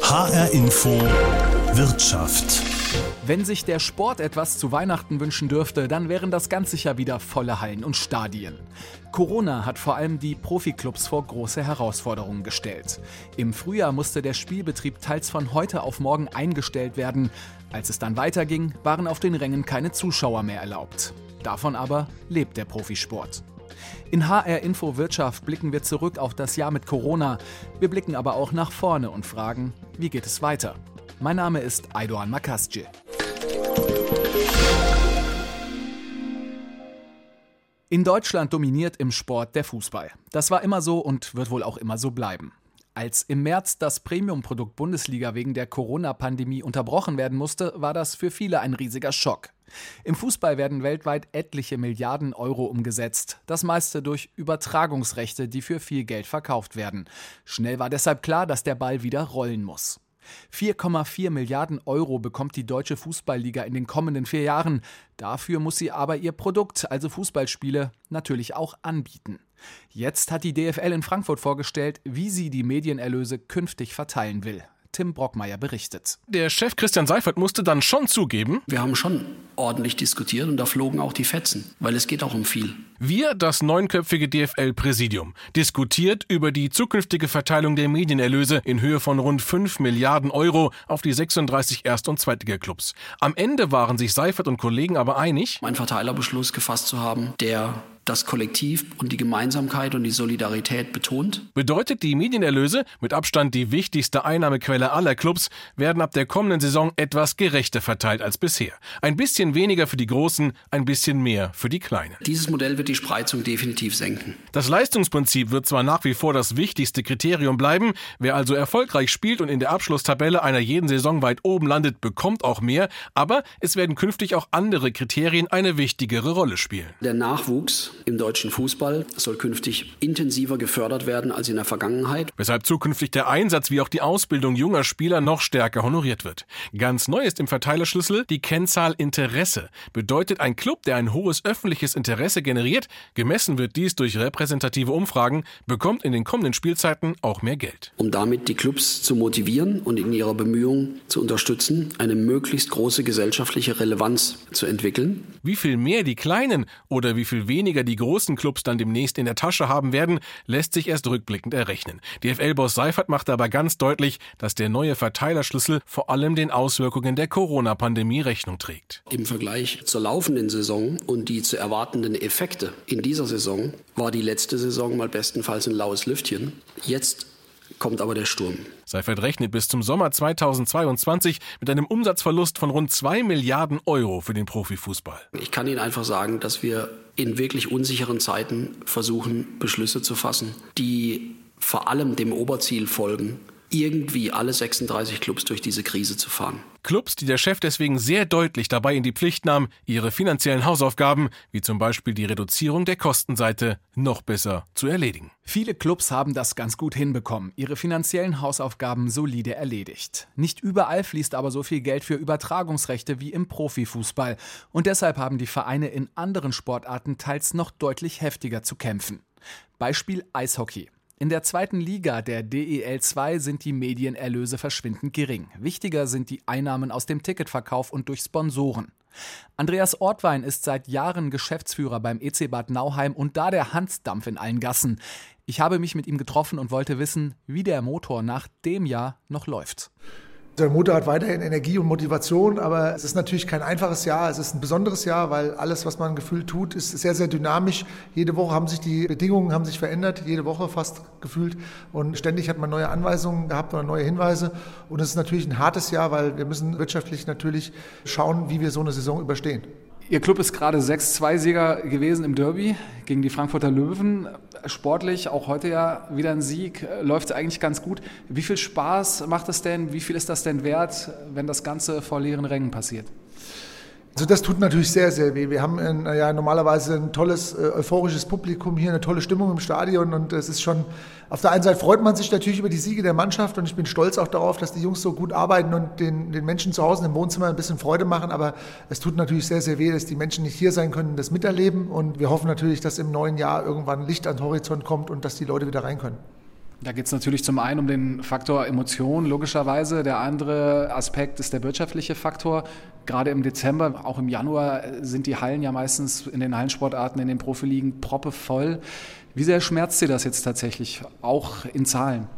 HR Info Wirtschaft. Wenn sich der Sport etwas zu Weihnachten wünschen dürfte, dann wären das ganz sicher wieder volle Hallen und Stadien. Corona hat vor allem die Profiklubs vor große Herausforderungen gestellt. Im Frühjahr musste der Spielbetrieb teils von heute auf morgen eingestellt werden. Als es dann weiterging, waren auf den Rängen keine Zuschauer mehr erlaubt. Davon aber lebt der Profisport. In HR Info Wirtschaft blicken wir zurück auf das Jahr mit Corona. Wir blicken aber auch nach vorne und fragen, wie geht es weiter? Mein Name ist Aydoğan Makasci. In Deutschland dominiert im Sport der Fußball. Das war immer so und wird wohl auch immer so bleiben. Als im März das Premium-Produkt Bundesliga wegen der Corona-Pandemie unterbrochen werden musste, war das für viele ein riesiger Schock. Im Fußball werden weltweit etliche Milliarden Euro umgesetzt, das meiste durch Übertragungsrechte, die für viel Geld verkauft werden. Schnell war deshalb klar, dass der Ball wieder rollen muss. 4,4 Milliarden Euro bekommt die deutsche Fußballliga in den kommenden vier Jahren. Dafür muss sie aber ihr Produkt, also Fußballspiele, natürlich auch anbieten. Jetzt hat die DFL in Frankfurt vorgestellt, wie sie die Medienerlöse künftig verteilen will. Tim Brockmeier berichtet. Der Chef Christian Seifert musste dann schon zugeben, wir haben schon ordentlich diskutiert und da flogen auch die Fetzen, weil es geht auch um viel. Wir, das neunköpfige DFL-Präsidium, diskutiert über die zukünftige Verteilung der Medienerlöse in Höhe von rund 5 Milliarden Euro auf die 36 Erst- und Zweitliga-Clubs. Am Ende waren sich Seifert und Kollegen aber einig, einen Verteilerbeschluss gefasst zu haben, der das Kollektiv und die Gemeinsamkeit und die Solidarität betont. Bedeutet, die Medienerlöse, mit Abstand die wichtigste Einnahmequelle aller Clubs, werden ab der kommenden Saison etwas gerechter verteilt als bisher. Ein bisschen weniger für die Großen, ein bisschen mehr für die Kleinen. Dieses Modell wird die Spreizung definitiv senken. Das Leistungsprinzip wird zwar nach wie vor das wichtigste Kriterium bleiben. Wer also erfolgreich spielt und in der Abschlusstabelle einer jeden Saison weit oben landet, bekommt auch mehr. Aber es werden künftig auch andere Kriterien eine wichtigere Rolle spielen. Der Nachwuchs im deutschen Fußball soll künftig intensiver gefördert werden als in der Vergangenheit. Weshalb zukünftig der Einsatz wie auch die Ausbildung junger Spieler noch stärker honoriert wird. Ganz neu ist im Verteilerschlüssel die Kennzahl Interesse. Bedeutet ein Club, der ein hohes öffentliches Interesse generiert, gemessen wird dies durch repräsentative Umfragen, bekommt in den kommenden Spielzeiten auch mehr Geld. Um damit die Clubs zu motivieren und in ihrer Bemühung zu unterstützen, eine möglichst große gesellschaftliche Relevanz zu entwickeln. Wie viel mehr die kleinen oder wie viel weniger die großen Clubs dann demnächst in der Tasche haben werden, lässt sich erst rückblickend errechnen. DFL-Boss Seifert macht aber ganz deutlich, dass der neue Verteilerschlüssel vor allem den Auswirkungen der Corona-Pandemie Rechnung trägt. Im Vergleich zur laufenden Saison und die zu erwartenden Effekte in dieser Saison war die letzte Saison mal bestenfalls ein laues Lüftchen. Jetzt kommt aber der Sturm. Seifert rechnet bis zum Sommer 2022 mit einem Umsatzverlust von rund 2 Milliarden Euro für den Profifußball. Ich kann Ihnen einfach sagen, dass wir in wirklich unsicheren Zeiten versuchen, Beschlüsse zu fassen, die vor allem dem Oberziel folgen, irgendwie alle 36 Clubs durch diese Krise zu fahren. Clubs, die der Chef deswegen sehr deutlich dabei in die Pflicht nahm, ihre finanziellen Hausaufgaben, wie zum Beispiel die Reduzierung der Kostenseite, noch besser zu erledigen. Viele Clubs haben das ganz gut hinbekommen, ihre finanziellen Hausaufgaben solide erledigt. Nicht überall fließt aber so viel Geld für Übertragungsrechte wie im Profifußball. Und deshalb haben die Vereine in anderen Sportarten teils noch deutlich heftiger zu kämpfen. Beispiel Eishockey. In der zweiten Liga der DEL 2 sind die Medienerlöse verschwindend gering. Wichtiger sind die Einnahmen aus dem Ticketverkauf und durch Sponsoren. Andreas Ortwein ist seit Jahren Geschäftsführer beim EC Bad Nauheim und da der Hansdampf in allen Gassen. Ich habe mich mit ihm getroffen und wollte wissen, wie der Motor nach dem Jahr noch läuft. Der Motor hat weiterhin Energie und Motivation, aber es ist natürlich kein einfaches Jahr. Es ist ein besonderes Jahr, weil alles, was man gefühlt tut, ist sehr, sehr dynamisch. Jede Woche haben sich die Bedingungen haben sich verändert, jede Woche fast gefühlt. Und ständig hat man neue Anweisungen gehabt oder neue Hinweise. Und es ist natürlich ein hartes Jahr, weil wir müssen wirtschaftlich natürlich schauen, wie wir so eine Saison überstehen. Ihr Club ist gerade 6-2-Sieger gewesen im Derby gegen die Frankfurter Löwen. Sportlich, auch heute ja wieder ein Sieg, läuft es eigentlich ganz gut. Wie viel Spaß macht es denn? Wie viel ist das denn wert, wenn das Ganze vor leeren Rängen passiert? Also das tut natürlich sehr, sehr weh. Wir haben ein, ja normalerweise ein tolles, äh, euphorisches Publikum hier, eine tolle Stimmung im Stadion und es ist schon, auf der einen Seite freut man sich natürlich über die Siege der Mannschaft und ich bin stolz auch darauf, dass die Jungs so gut arbeiten und den, den Menschen zu Hause im Wohnzimmer ein bisschen Freude machen, aber es tut natürlich sehr, sehr weh, dass die Menschen nicht hier sein können, das miterleben und wir hoffen natürlich, dass im neuen Jahr irgendwann Licht an den Horizont kommt und dass die Leute wieder rein können. Da geht es natürlich zum einen um den Faktor Emotion, logischerweise. Der andere Aspekt ist der wirtschaftliche Faktor. Gerade im Dezember, auch im Januar sind die Hallen ja meistens in den Hallensportarten, in den Profiligen proppevoll. Wie sehr schmerzt Sie das jetzt tatsächlich, auch in Zahlen?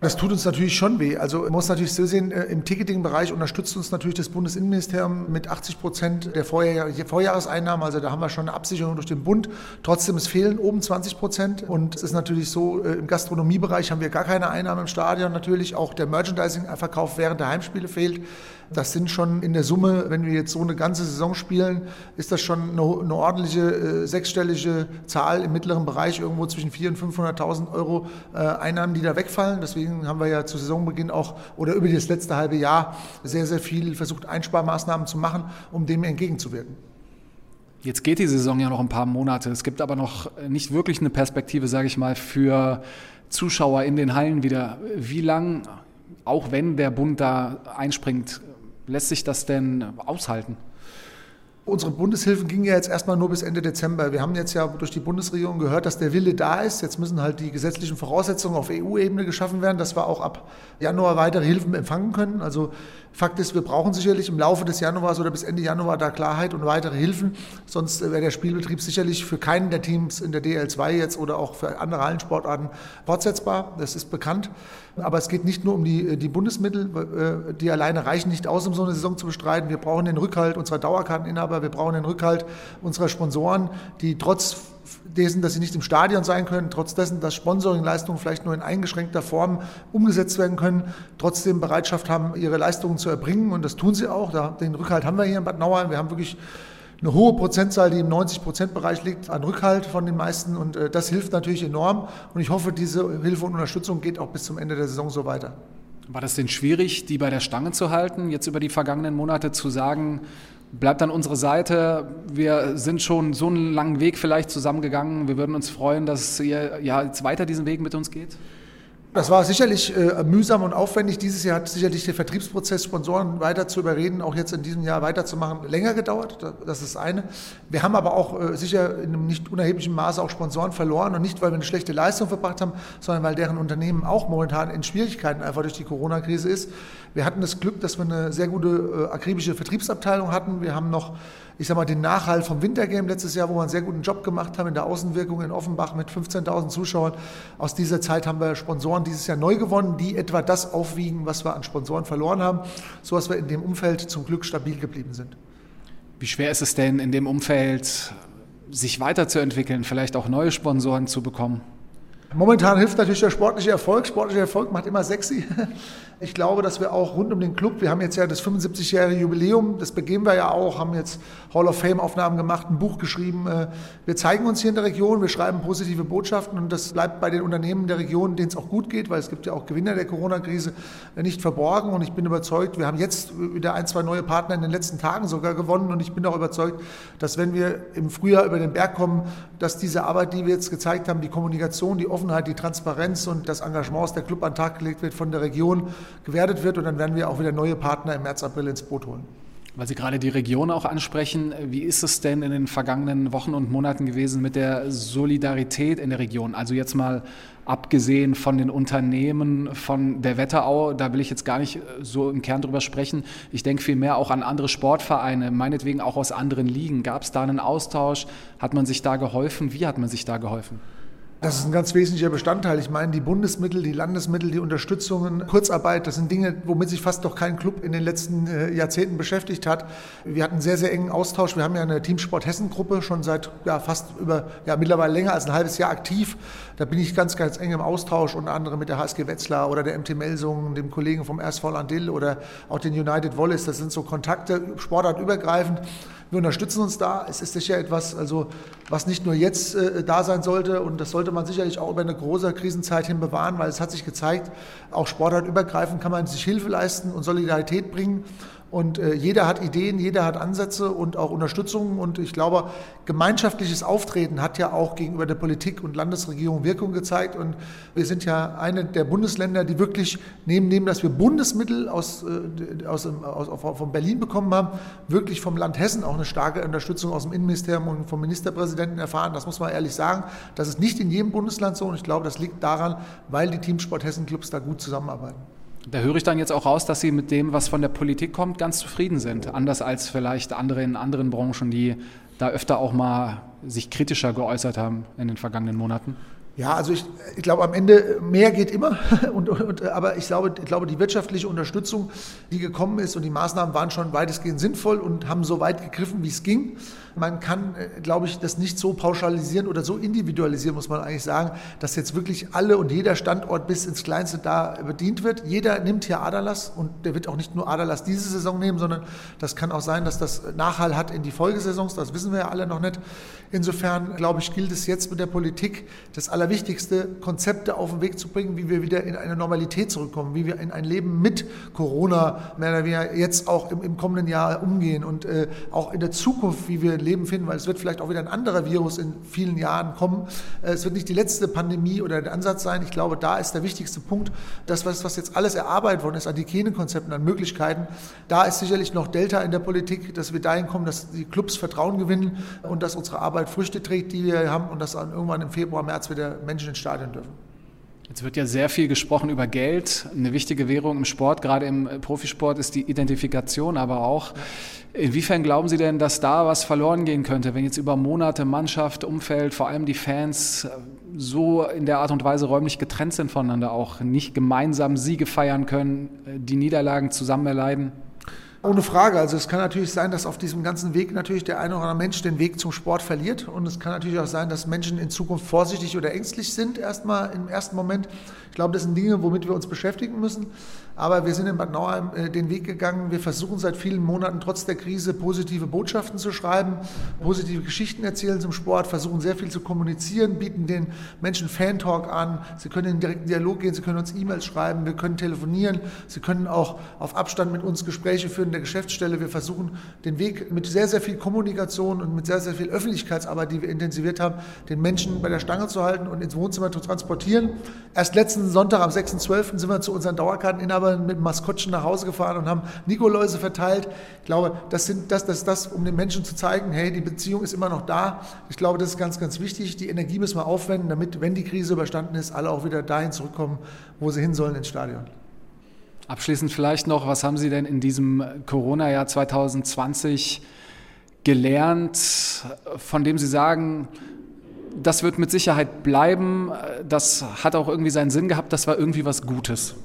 Das tut uns natürlich schon weh. Also man muss natürlich so sehen, äh, im Ticketing-Bereich unterstützt uns natürlich das Bundesinnenministerium mit 80 Prozent der Vorjahr Vorjahreseinnahmen. Also da haben wir schon eine Absicherung durch den Bund. Trotzdem, es fehlen oben 20 Prozent. Und es ist natürlich so, äh, im Gastronomiebereich haben wir gar keine Einnahmen im Stadion natürlich. Auch der Merchandising-Verkauf während der Heimspiele fehlt. Das sind schon in der Summe, wenn wir jetzt so eine ganze Saison spielen, ist das schon eine, eine ordentliche äh, sechsstellige Zahl im mittleren Bereich, irgendwo zwischen 400.000 und 500.000 Euro äh, Einnahmen, die da wegfallen. Deswegen haben wir ja zu Saisonbeginn auch oder über das letzte halbe Jahr sehr, sehr viel versucht, Einsparmaßnahmen zu machen, um dem entgegenzuwirken. Jetzt geht die Saison ja noch ein paar Monate. Es gibt aber noch nicht wirklich eine Perspektive, sage ich mal, für Zuschauer in den Hallen wieder. Wie lang, auch wenn der Bund da einspringt, lässt sich das denn aushalten? Unsere Bundeshilfen gingen ja jetzt erstmal nur bis Ende Dezember. Wir haben jetzt ja durch die Bundesregierung gehört, dass der Wille da ist. Jetzt müssen halt die gesetzlichen Voraussetzungen auf EU-Ebene geschaffen werden, dass wir auch ab Januar weitere Hilfen empfangen können. Also Fakt ist, wir brauchen sicherlich im Laufe des Januars oder bis Ende Januar da Klarheit und weitere Hilfen. Sonst wäre der Spielbetrieb sicherlich für keinen der Teams in der DL2 jetzt oder auch für andere Hallensportarten fortsetzbar. Das ist bekannt. Aber es geht nicht nur um die, die Bundesmittel, äh, die alleine reichen nicht aus, um so eine Saison zu bestreiten. Wir brauchen den Rückhalt unserer Dauerkarteninhaber, wir brauchen den Rückhalt unserer Sponsoren, die trotz dessen, dass sie nicht im Stadion sein können, trotz dessen, dass Sponsoringleistungen vielleicht nur in eingeschränkter Form umgesetzt werden können, trotzdem Bereitschaft haben, ihre Leistungen zu erbringen. Und das tun sie auch. Den Rückhalt haben wir hier in Bad Nauheim. Wir haben wirklich eine hohe Prozentzahl, die im 90-Prozent-Bereich liegt, an Rückhalt von den meisten. Und äh, das hilft natürlich enorm. Und ich hoffe, diese Hilfe und Unterstützung geht auch bis zum Ende der Saison so weiter. War das denn schwierig, die bei der Stange zu halten, jetzt über die vergangenen Monate zu sagen, bleibt an unserer Seite, wir sind schon so einen langen Weg vielleicht zusammengegangen, wir würden uns freuen, dass ihr ja, jetzt weiter diesen Weg mit uns geht? Das war sicherlich äh, mühsam und aufwendig. Dieses Jahr hat sicherlich der Vertriebsprozess, Sponsoren weiter zu überreden, auch jetzt in diesem Jahr weiterzumachen, länger gedauert. Das ist eine. Wir haben aber auch äh, sicher in einem nicht unerheblichen Maße auch Sponsoren verloren und nicht, weil wir eine schlechte Leistung verbracht haben, sondern weil deren Unternehmen auch momentan in Schwierigkeiten einfach durch die Corona-Krise ist. Wir hatten das Glück, dass wir eine sehr gute äh, akribische Vertriebsabteilung hatten. Wir haben noch ich sag mal, den Nachhalt vom Wintergame letztes Jahr, wo wir einen sehr guten Job gemacht haben in der Außenwirkung in Offenbach mit 15.000 Zuschauern. Aus dieser Zeit haben wir Sponsoren dieses Jahr neu gewonnen, die etwa das aufwiegen, was wir an Sponsoren verloren haben, so dass wir in dem Umfeld zum Glück stabil geblieben sind. Wie schwer ist es denn in dem Umfeld, sich weiterzuentwickeln, vielleicht auch neue Sponsoren zu bekommen? Momentan hilft natürlich der sportliche Erfolg. Sportlicher Erfolg macht immer sexy. Ich glaube, dass wir auch rund um den Club, wir haben jetzt ja das 75-jährige Jubiläum, das begehen wir ja auch, haben jetzt Hall of Fame-Aufnahmen gemacht, ein Buch geschrieben. Äh, wir zeigen uns hier in der Region, wir schreiben positive Botschaften und das bleibt bei den Unternehmen der Region, denen es auch gut geht, weil es gibt ja auch Gewinner der Corona-Krise, äh, nicht verborgen. Und ich bin überzeugt, wir haben jetzt wieder ein, zwei neue Partner in den letzten Tagen sogar gewonnen und ich bin auch überzeugt, dass wenn wir im Frühjahr über den Berg kommen, dass diese Arbeit, die wir jetzt gezeigt haben, die Kommunikation, die Offenheit, die Transparenz und das Engagement aus der Club an den Tag gelegt wird von der Region, gewertet wird und dann werden wir auch wieder neue Partner im März, April ins Boot holen. Weil Sie gerade die Region auch ansprechen, wie ist es denn in den vergangenen Wochen und Monaten gewesen mit der Solidarität in der Region? Also jetzt mal abgesehen von den Unternehmen, von der Wetterau, da will ich jetzt gar nicht so im Kern drüber sprechen. Ich denke vielmehr auch an andere Sportvereine, meinetwegen auch aus anderen Ligen. Gab es da einen Austausch? Hat man sich da geholfen? Wie hat man sich da geholfen? Das ist ein ganz wesentlicher Bestandteil. Ich meine, die Bundesmittel, die Landesmittel, die Unterstützungen, Kurzarbeit, das sind Dinge, womit sich fast doch kein Club in den letzten äh, Jahrzehnten beschäftigt hat. Wir hatten sehr, sehr engen Austausch. Wir haben ja eine Teamsport Hessen-Gruppe schon seit ja, fast über, ja, mittlerweile länger als ein halbes Jahr aktiv. Da bin ich ganz, ganz eng im Austausch, unter anderem mit der HSG Wetzlar oder der MT Melsungen, dem Kollegen vom RSV Landil oder auch den United Wallace. Das sind so Kontakte, sportartübergreifend. Wir unterstützen uns da. Es ist sicher etwas, also, was nicht nur jetzt äh, da sein sollte und das sollte man sicherlich auch über eine große Krisenzeit hin bewahren, weil es hat sich gezeigt, auch sportartübergreifend kann man sich Hilfe leisten und Solidarität bringen. Und äh, jeder hat Ideen, jeder hat Ansätze und auch Unterstützung. Und ich glaube, gemeinschaftliches Auftreten hat ja auch gegenüber der Politik und Landesregierung Wirkung gezeigt. Und wir sind ja eine der Bundesländer, die wirklich neben dem, dass wir Bundesmittel aus, äh, aus, aus, von Berlin bekommen haben, wirklich vom Land Hessen auch eine starke Unterstützung aus dem Innenministerium und vom Ministerpräsidenten erfahren. Das muss man ehrlich sagen. Das ist nicht in jedem Bundesland so. Und ich glaube, das liegt daran, weil die Teamsport Hessen Clubs da gut zusammenarbeiten. Da höre ich dann jetzt auch raus, dass Sie mit dem, was von der Politik kommt, ganz zufrieden sind. Anders als vielleicht andere in anderen Branchen, die da öfter auch mal sich kritischer geäußert haben in den vergangenen Monaten. Ja, also ich, ich glaube, am Ende mehr geht immer. Und, und, aber ich glaube, ich glaube, die wirtschaftliche Unterstützung, die gekommen ist und die Maßnahmen waren schon weitestgehend sinnvoll und haben so weit gegriffen, wie es ging. Man kann, äh, glaube ich, das nicht so pauschalisieren oder so individualisieren, muss man eigentlich sagen, dass jetzt wirklich alle und jeder Standort bis ins Kleinste da bedient wird. Jeder nimmt hier Aderlass und der wird auch nicht nur Aderlass diese Saison nehmen, sondern das kann auch sein, dass das Nachhall hat in die Folgesaisons. Das wissen wir ja alle noch nicht. Insofern, glaube ich, gilt es jetzt mit der Politik, das Allerwichtigste, Konzepte auf den Weg zu bringen, wie wir wieder in eine Normalität zurückkommen, wie wir in ein Leben mit Corona mehr oder weniger jetzt auch im, im kommenden Jahr umgehen und äh, auch in der Zukunft, wie wir Leben finden, weil es wird vielleicht auch wieder ein anderer Virus in vielen Jahren kommen. Äh, es wird nicht die letzte Pandemie oder der Ansatz sein. Ich glaube, da ist der wichtigste Punkt, das, was, was jetzt alles erarbeitet worden ist an Hygienekonzepten, an Möglichkeiten, da ist sicherlich noch Delta in der Politik, dass wir dahin kommen, dass die Clubs Vertrauen gewinnen und dass unsere Arbeit Früchte trägt, die wir haben und dass dann irgendwann im Februar, März wieder Menschen ins Stadion dürfen. Jetzt wird ja sehr viel gesprochen über Geld. Eine wichtige Währung im Sport, gerade im Profisport, ist die Identifikation, aber auch. Inwiefern glauben Sie denn, dass da was verloren gehen könnte, wenn jetzt über Monate Mannschaft, Umfeld, vor allem die Fans so in der Art und Weise räumlich getrennt sind voneinander, auch nicht gemeinsam Siege feiern können, die Niederlagen zusammen erleiden? Ohne Frage. Also es kann natürlich sein, dass auf diesem ganzen Weg natürlich der eine oder andere Mensch den Weg zum Sport verliert. Und es kann natürlich auch sein, dass Menschen in Zukunft vorsichtig oder ängstlich sind, erstmal im ersten Moment. Ich glaube, das sind Dinge, womit wir uns beschäftigen müssen. Aber wir sind in Bad Nauheim äh, den Weg gegangen. Wir versuchen seit vielen Monaten trotz der Krise positive Botschaften zu schreiben, positive Geschichten erzählen zum Sport, versuchen sehr viel zu kommunizieren, bieten den Menschen Fan-Talk an. Sie können in direkten Dialog gehen, sie können uns E-Mails schreiben, wir können telefonieren, sie können auch auf Abstand mit uns Gespräche führen in der Geschäftsstelle. Wir versuchen den Weg mit sehr, sehr viel Kommunikation und mit sehr, sehr viel Öffentlichkeitsarbeit, die wir intensiviert haben, den Menschen bei der Stange zu halten und ins Wohnzimmer zu transportieren. Erst letzten Sonntag am 6.12. sind wir zu unseren Dauerkarteninhabern Nachbarn mit Maskottchen nach Hause gefahren und haben Nikoläuse verteilt. Ich glaube, das sind das, das, das, um den Menschen zu zeigen, hey, die Beziehung ist immer noch da. Ich glaube, das ist ganz, ganz wichtig. Die Energie müssen wir aufwenden, damit, wenn die Krise überstanden ist, alle auch wieder dahin zurückkommen, wo sie hin sollen ins Stadion. Abschließend vielleicht noch, was haben Sie denn in diesem Corona-Jahr 2020 gelernt, von dem Sie sagen, das wird mit Sicherheit bleiben, das hat auch irgendwie seinen Sinn gehabt, das war irgendwie was Gutes?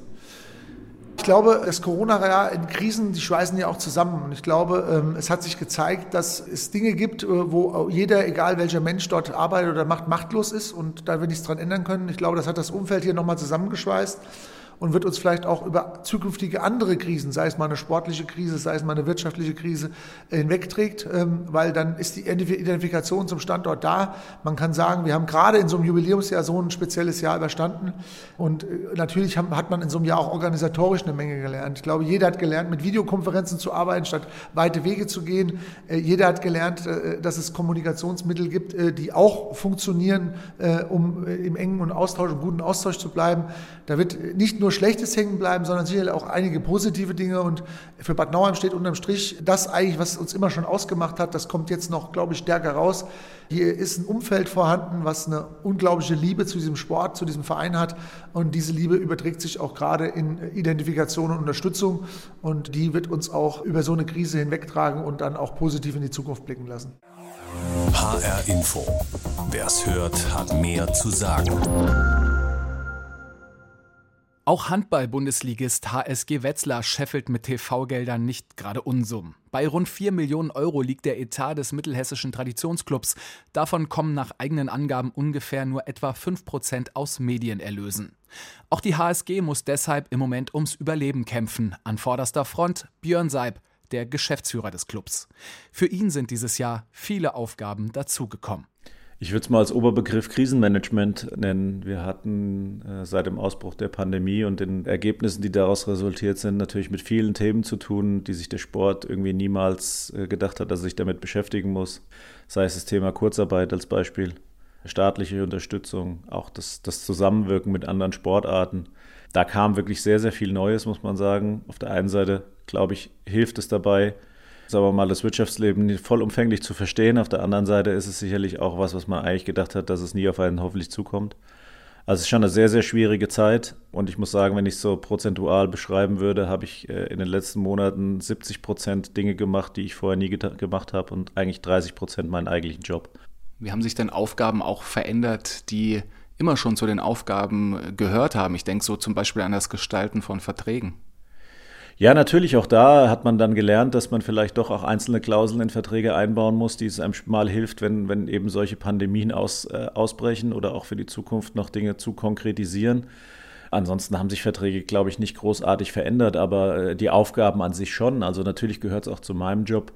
Glaube, das Corona-Jahr in Krisen, die schweißen ja auch zusammen. Und ich glaube, ähm, es hat sich gezeigt, dass es Dinge gibt, äh, wo jeder, egal welcher Mensch dort arbeitet oder macht, machtlos ist und da wir nichts dran ändern können. Ich glaube, das hat das Umfeld hier nochmal zusammengeschweißt und wird uns vielleicht auch über zukünftige andere Krisen, sei es mal eine sportliche Krise, sei es mal eine wirtschaftliche Krise, hinwegträgt, ähm, weil dann ist die Identifikation zum Standort da. Man kann sagen, wir haben gerade in so einem Jubiläumsjahr so ein spezielles Jahr überstanden und äh, natürlich hat man in so einem Jahr auch organisatorisch eine Menge gelernt. Ich glaube, jeder hat gelernt, mit Videokonferenzen zu arbeiten, statt weite Wege zu gehen. Äh, jeder hat gelernt, äh, dass es Kommunikationsmittel gibt, die auch funktionieren, um im engen und Austausch, im guten Austausch zu bleiben. Da wird nicht nur Schlechtes hängen bleiben, sondern sicherlich auch einige positive Dinge. Und für Bad Nauheim steht unterm Strich das eigentlich, was uns immer schon ausgemacht hat, das kommt jetzt noch, glaube ich, stärker raus. Hier ist ein Umfeld vorhanden, was eine unglaubliche Liebe zu diesem Sport, zu diesem Verein hat. Und diese Liebe überträgt sich auch gerade in Identifikation und Unterstützung. Und die wird uns auch über so eine Krise hinwegtragen und dann auch positiv in die Zukunft blicken lassen. HR Info. Wer es hört, hat mehr zu sagen. Auch Handball-Bundesligist HSG Wetzlar scheffelt mit TV-Geldern nicht gerade Unsummen. Bei rund 4 Millionen Euro liegt der Etat des mittelhessischen Traditionsclubs. Davon kommen nach eigenen Angaben ungefähr nur etwa 5 Prozent aus Medienerlösen. Auch die HSG muss deshalb im Moment ums Überleben kämpfen. An vorderster Front Björn Seib, der Geschäftsführer des Clubs. Für ihn sind dieses Jahr viele Aufgaben dazugekommen. Ich würde es mal als Oberbegriff Krisenmanagement nennen. Wir hatten äh, seit dem Ausbruch der Pandemie und den Ergebnissen, die daraus resultiert sind, natürlich mit vielen Themen zu tun, die sich der Sport irgendwie niemals äh, gedacht hat, dass er sich damit beschäftigen muss. Sei es das Thema Kurzarbeit als Beispiel, staatliche Unterstützung, auch das, das Zusammenwirken mit anderen Sportarten. Da kam wirklich sehr, sehr viel Neues, muss man sagen. Auf der einen Seite, glaube ich, hilft es dabei, sagen wir mal, das Wirtschaftsleben vollumfänglich zu verstehen. Auf der anderen Seite ist es sicherlich auch was, was man eigentlich gedacht hat, dass es nie auf einen hoffentlich zukommt. Also es ist schon eine sehr, sehr schwierige Zeit. Und ich muss sagen, wenn ich es so prozentual beschreiben würde, habe ich äh, in den letzten Monaten 70 Prozent Dinge gemacht, die ich vorher nie gemacht habe und eigentlich 30 Prozent meinen eigentlichen Job. Wie haben sich denn Aufgaben auch verändert, die immer schon zu den Aufgaben gehört haben? Ich denke so zum Beispiel an das Gestalten von Verträgen. Ja, natürlich, auch da hat man dann gelernt, dass man vielleicht doch auch einzelne Klauseln in Verträge einbauen muss, die es einem mal hilft, wenn, wenn eben solche Pandemien aus, äh, ausbrechen oder auch für die Zukunft noch Dinge zu konkretisieren. Ansonsten haben sich Verträge, glaube ich, nicht großartig verändert, aber äh, die Aufgaben an sich schon. Also natürlich gehört es auch zu meinem Job,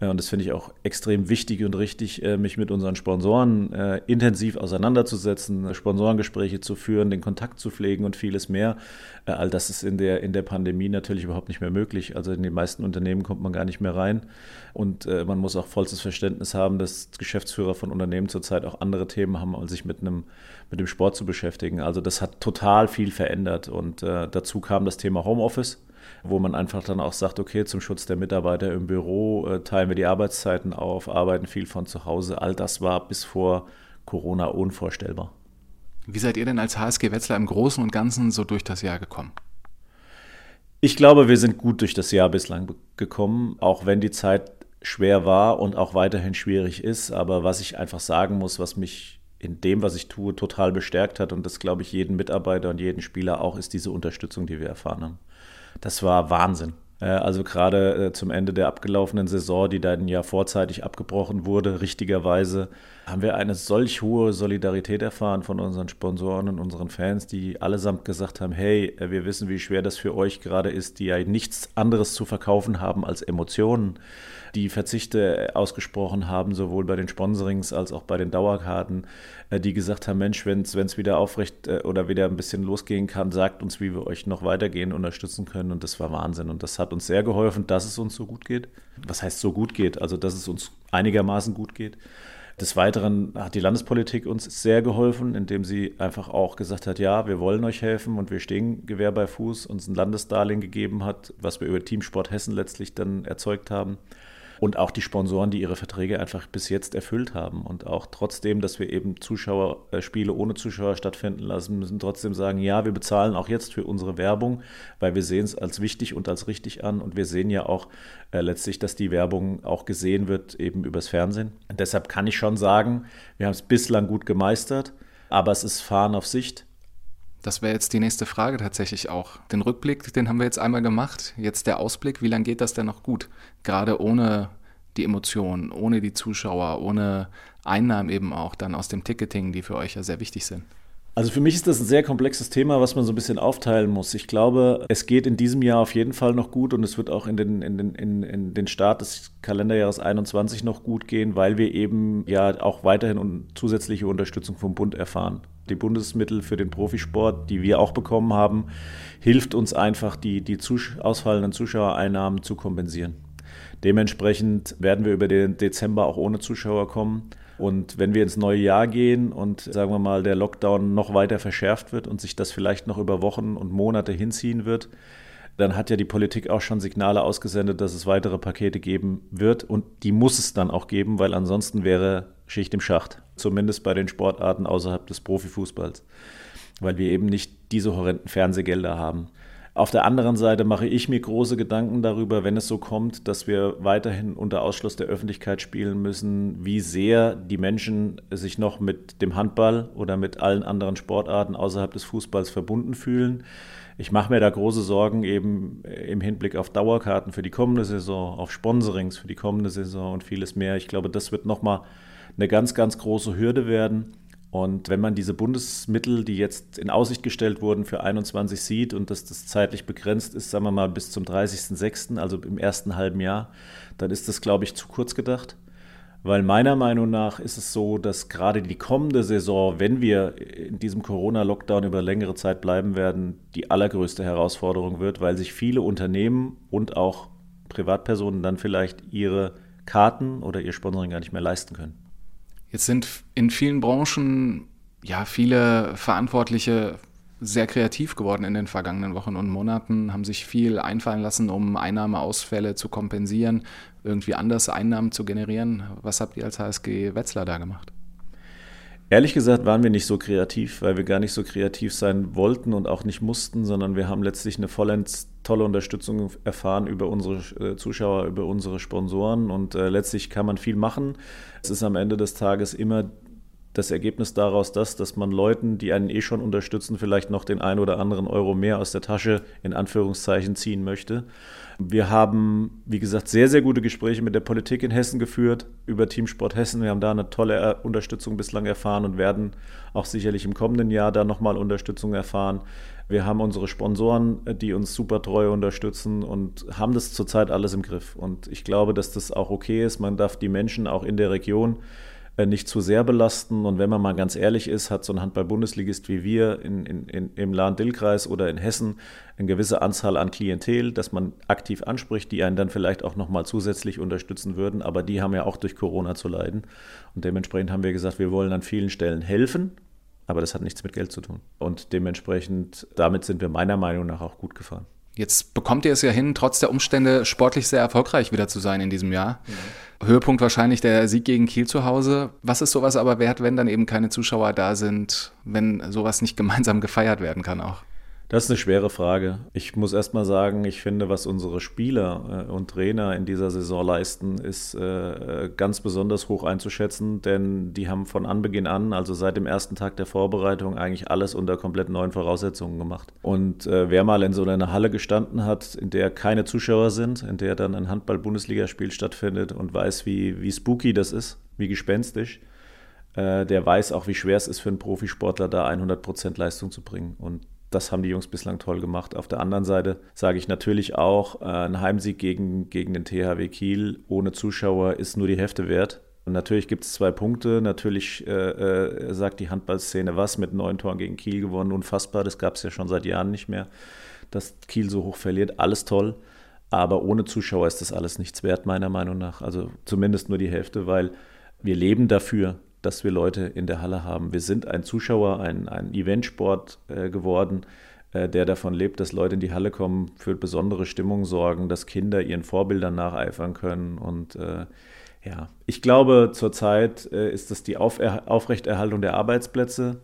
und das finde ich auch extrem wichtig und richtig, äh, mich mit unseren Sponsoren äh, intensiv auseinanderzusetzen, Sponsorengespräche zu führen, den Kontakt zu pflegen und vieles mehr. All das ist in der, in der Pandemie natürlich überhaupt nicht mehr möglich. Also in den meisten Unternehmen kommt man gar nicht mehr rein. Und man muss auch vollstes Verständnis haben, dass Geschäftsführer von Unternehmen zurzeit auch andere Themen haben, als sich mit einem mit dem Sport zu beschäftigen. Also das hat total viel verändert. Und dazu kam das Thema Homeoffice wo man einfach dann auch sagt, okay, zum Schutz der Mitarbeiter im Büro äh, teilen wir die Arbeitszeiten auf, arbeiten viel von zu Hause. All das war bis vor Corona unvorstellbar. Wie seid ihr denn als HSG Wetzlar im Großen und Ganzen so durch das Jahr gekommen? Ich glaube, wir sind gut durch das Jahr bislang gekommen, auch wenn die Zeit schwer war und auch weiterhin schwierig ist. Aber was ich einfach sagen muss, was mich in dem, was ich tue, total bestärkt hat und das glaube ich jeden Mitarbeiter und jeden Spieler auch, ist diese Unterstützung, die wir erfahren haben das war Wahnsinn. Äh, also gerade äh, zum Ende der abgelaufenen Saison, die dann ja vorzeitig abgebrochen wurde, richtigerweise, haben wir eine solch hohe Solidarität erfahren von unseren Sponsoren und unseren Fans, die allesamt gesagt haben, hey, äh, wir wissen, wie schwer das für euch gerade ist, die ja nichts anderes zu verkaufen haben als Emotionen die Verzichte ausgesprochen haben, sowohl bei den Sponsorings als auch bei den Dauerkarten, äh, die gesagt haben, Mensch, wenn es wieder aufrecht äh, oder wieder ein bisschen losgehen kann, sagt uns, wie wir euch noch weitergehen, unterstützen können. Und das war Wahnsinn. Und das hat uns sehr geholfen, dass es uns so gut geht. Was heißt so gut geht? Also, dass es uns einigermaßen gut geht. Des Weiteren hat die Landespolitik uns sehr geholfen, indem sie einfach auch gesagt hat, ja, wir wollen euch helfen und wir stehen Gewehr bei Fuß, uns ein Landesdarlehen gegeben hat, was wir über Teamsport Hessen letztlich dann erzeugt haben und auch die Sponsoren, die ihre Verträge einfach bis jetzt erfüllt haben. Und auch trotzdem, dass wir eben Zuschauerspiele äh, ohne Zuschauer stattfinden lassen, müssen trotzdem sagen, ja, wir bezahlen auch jetzt für unsere Werbung, weil wir sehen es als wichtig und als richtig an. Und wir sehen ja auch äh, letztlich, dass die Werbung auch gesehen wird, eben übers Fernsehen. Und deshalb kann ich schon sagen, wir haben es bislang gut gemeistert, aber es ist Fahren auf Sicht. Das wäre jetzt die nächste Frage tatsächlich auch. Den Rückblick, den haben wir jetzt einmal gemacht. Jetzt der Ausblick, wie lange geht das denn noch gut? Gerade ohne die Emotionen, ohne die Zuschauer, ohne Einnahmen eben auch dann aus dem Ticketing, die für euch ja sehr wichtig sind. Also für mich ist das ein sehr komplexes Thema, was man so ein bisschen aufteilen muss. Ich glaube, es geht in diesem Jahr auf jeden Fall noch gut und es wird auch in den, in den, in, in den Start des Kalenderjahres 21 noch gut gehen, weil wir eben ja auch weiterhin zusätzliche Unterstützung vom Bund erfahren. Die Bundesmittel für den Profisport, die wir auch bekommen haben, hilft uns einfach, die, die ausfallenden Zuschauereinnahmen zu kompensieren. Dementsprechend werden wir über den Dezember auch ohne Zuschauer kommen. Und wenn wir ins neue Jahr gehen und sagen wir mal, der Lockdown noch weiter verschärft wird und sich das vielleicht noch über Wochen und Monate hinziehen wird, dann hat ja die Politik auch schon Signale ausgesendet, dass es weitere Pakete geben wird. Und die muss es dann auch geben, weil ansonsten wäre Schicht im Schacht. Zumindest bei den Sportarten außerhalb des Profifußballs. Weil wir eben nicht diese horrenden Fernsehgelder haben. Auf der anderen Seite mache ich mir große Gedanken darüber, wenn es so kommt, dass wir weiterhin unter Ausschluss der Öffentlichkeit spielen müssen, wie sehr die Menschen sich noch mit dem Handball oder mit allen anderen Sportarten außerhalb des Fußballs verbunden fühlen. Ich mache mir da große Sorgen eben im Hinblick auf Dauerkarten für die kommende Saison, auf Sponsorings für die kommende Saison und vieles mehr. Ich glaube, das wird nochmal eine ganz, ganz große Hürde werden. Und wenn man diese Bundesmittel, die jetzt in Aussicht gestellt wurden für 21 sieht und dass das zeitlich begrenzt ist, sagen wir mal bis zum 30.06., also im ersten halben Jahr, dann ist das, glaube ich, zu kurz gedacht. Weil meiner Meinung nach ist es so, dass gerade die kommende Saison, wenn wir in diesem Corona-Lockdown über längere Zeit bleiben werden, die allergrößte Herausforderung wird, weil sich viele Unternehmen und auch Privatpersonen dann vielleicht ihre Karten oder ihr Sponsoring gar nicht mehr leisten können. Jetzt sind in vielen Branchen ja viele Verantwortliche sehr kreativ geworden in den vergangenen Wochen und Monaten, haben sich viel einfallen lassen, um Einnahmeausfälle zu kompensieren, irgendwie anders Einnahmen zu generieren. Was habt ihr als HSG Wetzlar da gemacht? Ehrlich gesagt waren wir nicht so kreativ, weil wir gar nicht so kreativ sein wollten und auch nicht mussten, sondern wir haben letztlich eine vollends tolle Unterstützung erfahren über unsere äh, Zuschauer, über unsere Sponsoren und äh, letztlich kann man viel machen. Es ist am Ende des Tages immer das Ergebnis daraus das, dass man Leuten, die einen eh schon unterstützen, vielleicht noch den einen oder anderen Euro mehr aus der Tasche in Anführungszeichen ziehen möchte. Wir haben, wie gesagt, sehr, sehr gute Gespräche mit der Politik in Hessen geführt über Teamsport Hessen. Wir haben da eine tolle Unterstützung bislang erfahren und werden auch sicherlich im kommenden Jahr da nochmal Unterstützung erfahren. Wir haben unsere Sponsoren, die uns super treu unterstützen und haben das zurzeit alles im Griff. Und ich glaube, dass das auch okay ist. Man darf die Menschen auch in der Region nicht zu sehr belasten. Und wenn man mal ganz ehrlich ist, hat so ein Handball-Bundesligist wie wir in, in, in, im Lahn-Dill-Kreis oder in Hessen eine gewisse Anzahl an Klientel, das man aktiv anspricht, die einen dann vielleicht auch nochmal zusätzlich unterstützen würden. Aber die haben ja auch durch Corona zu leiden. Und dementsprechend haben wir gesagt, wir wollen an vielen Stellen helfen. Aber das hat nichts mit Geld zu tun. Und dementsprechend, damit sind wir meiner Meinung nach auch gut gefahren. Jetzt bekommt ihr es ja hin, trotz der Umstände sportlich sehr erfolgreich wieder zu sein in diesem Jahr. Mhm. Höhepunkt wahrscheinlich der Sieg gegen Kiel zu Hause. Was ist sowas aber wert, wenn dann eben keine Zuschauer da sind, wenn sowas nicht gemeinsam gefeiert werden kann auch? Das ist eine schwere Frage. Ich muss erst mal sagen, ich finde, was unsere Spieler äh, und Trainer in dieser Saison leisten, ist äh, ganz besonders hoch einzuschätzen, denn die haben von Anbeginn an, also seit dem ersten Tag der Vorbereitung, eigentlich alles unter komplett neuen Voraussetzungen gemacht. Und äh, wer mal in so einer Halle gestanden hat, in der keine Zuschauer sind, in der dann ein Handball-Bundesligaspiel stattfindet und weiß, wie, wie spooky das ist, wie gespenstisch, der weiß auch, wie schwer es ist für einen Profisportler, da 100% Leistung zu bringen. Und das haben die Jungs bislang toll gemacht. Auf der anderen Seite sage ich natürlich auch, äh, ein Heimsieg gegen, gegen den THW Kiel ohne Zuschauer ist nur die Hälfte wert. Und natürlich gibt es zwei Punkte. Natürlich äh, äh, sagt die Handballszene was mit neun Toren gegen Kiel gewonnen. Unfassbar. Das gab es ja schon seit Jahren nicht mehr, dass Kiel so hoch verliert. Alles toll. Aber ohne Zuschauer ist das alles nichts wert, meiner Meinung nach. Also zumindest nur die Hälfte, weil wir leben dafür, dass wir Leute in der Halle haben. Wir sind ein Zuschauer, ein, ein Eventsport äh, geworden, äh, der davon lebt, dass Leute in die Halle kommen, für besondere Stimmung sorgen, dass Kinder ihren Vorbildern nacheifern können. Und äh, ja, ich glaube, zurzeit äh, ist das die Aufer Aufrechterhaltung der Arbeitsplätze.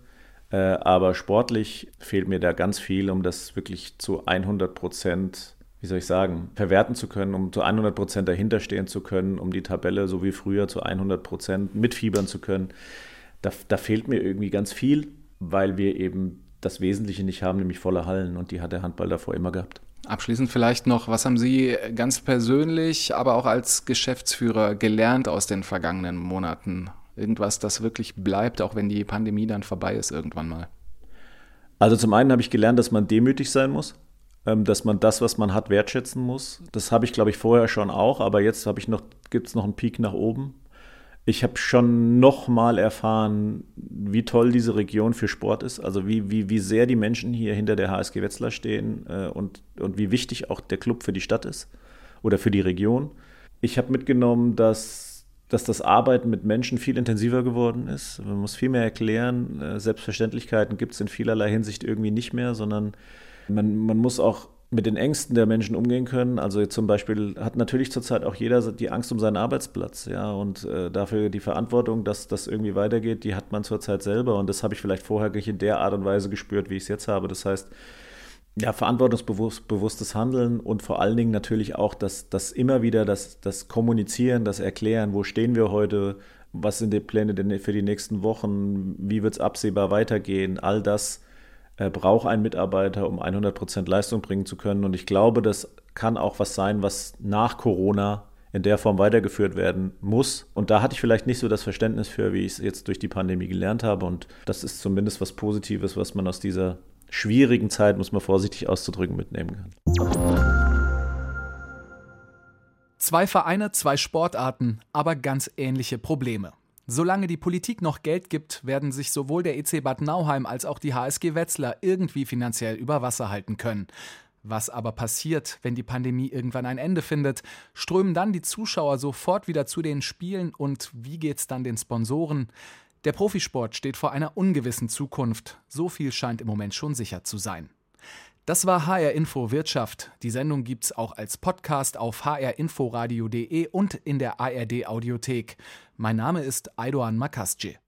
Äh, aber sportlich fehlt mir da ganz viel, um das wirklich zu 100 Prozent wie soll ich sagen, verwerten zu können, um zu 100 Prozent dahinter stehen zu können, um die Tabelle so wie früher zu 100 Prozent mitfiebern zu können. Da, da fehlt mir irgendwie ganz viel, weil wir eben das Wesentliche nicht haben, nämlich volle Hallen. Und die hat der Handball davor immer gehabt. Abschließend vielleicht noch, was haben Sie ganz persönlich, aber auch als Geschäftsführer gelernt aus den vergangenen Monaten? Irgendwas, das wirklich bleibt, auch wenn die Pandemie dann vorbei ist irgendwann mal? Also zum einen habe ich gelernt, dass man demütig sein muss. Ähm, dass man das, was man hat, wertschätzen muss. Das habe ich, glaube ich, vorher schon auch, aber jetzt habe ich noch, gibt es noch einen Peak nach oben. Ich habe schon noch mal erfahren, wie toll diese Region für Sport ist, also wie, wie, wie sehr die Menschen hier hinter der HSG Wetzlar stehen äh, und, und wie wichtig auch der Club für die Stadt ist oder für die Region. Ich habe mitgenommen, dass, dass das Arbeiten mit Menschen viel intensiver geworden ist. Man muss viel mehr erklären. Äh, Selbstverständlichkeiten gibt es in vielerlei Hinsicht irgendwie nicht mehr, sondern man, man muss auch mit den Ängsten der Menschen umgehen können. Also zum Beispiel hat natürlich zurzeit auch jeder die Angst um seinen Arbeitsplatz, ja, und äh, dafür die Verantwortung, dass das irgendwie weitergeht, die hat man zurzeit selber und das habe ich vielleicht vorher nicht in der Art und Weise gespürt, wie ich es jetzt habe. Das heißt, ja, verantwortungsbewusstes Handeln und vor allen Dingen natürlich auch das, das immer wieder das, das Kommunizieren, das Erklären, wo stehen wir heute, was sind die Pläne denn für die nächsten Wochen, wie wird es absehbar weitergehen, all das braucht ein Mitarbeiter, um 100% Leistung bringen zu können. Und ich glaube, das kann auch was sein, was nach Corona in der Form weitergeführt werden muss. Und da hatte ich vielleicht nicht so das Verständnis für, wie ich es jetzt durch die Pandemie gelernt habe. Und das ist zumindest was Positives, was man aus dieser schwierigen Zeit, muss man vorsichtig auszudrücken, mitnehmen kann. Zwei Vereine, zwei Sportarten, aber ganz ähnliche Probleme. Solange die Politik noch Geld gibt, werden sich sowohl der EC Bad Nauheim als auch die HSG Wetzlar irgendwie finanziell über Wasser halten können. Was aber passiert, wenn die Pandemie irgendwann ein Ende findet? Strömen dann die Zuschauer sofort wieder zu den Spielen und wie geht's dann den Sponsoren? Der Profisport steht vor einer ungewissen Zukunft. So viel scheint im Moment schon sicher zu sein. Das war HR Info Wirtschaft. Die Sendung gibt's auch als Podcast auf hrinforadio.de und in der ARD Audiothek. Mein Name ist Aidoan Makasce.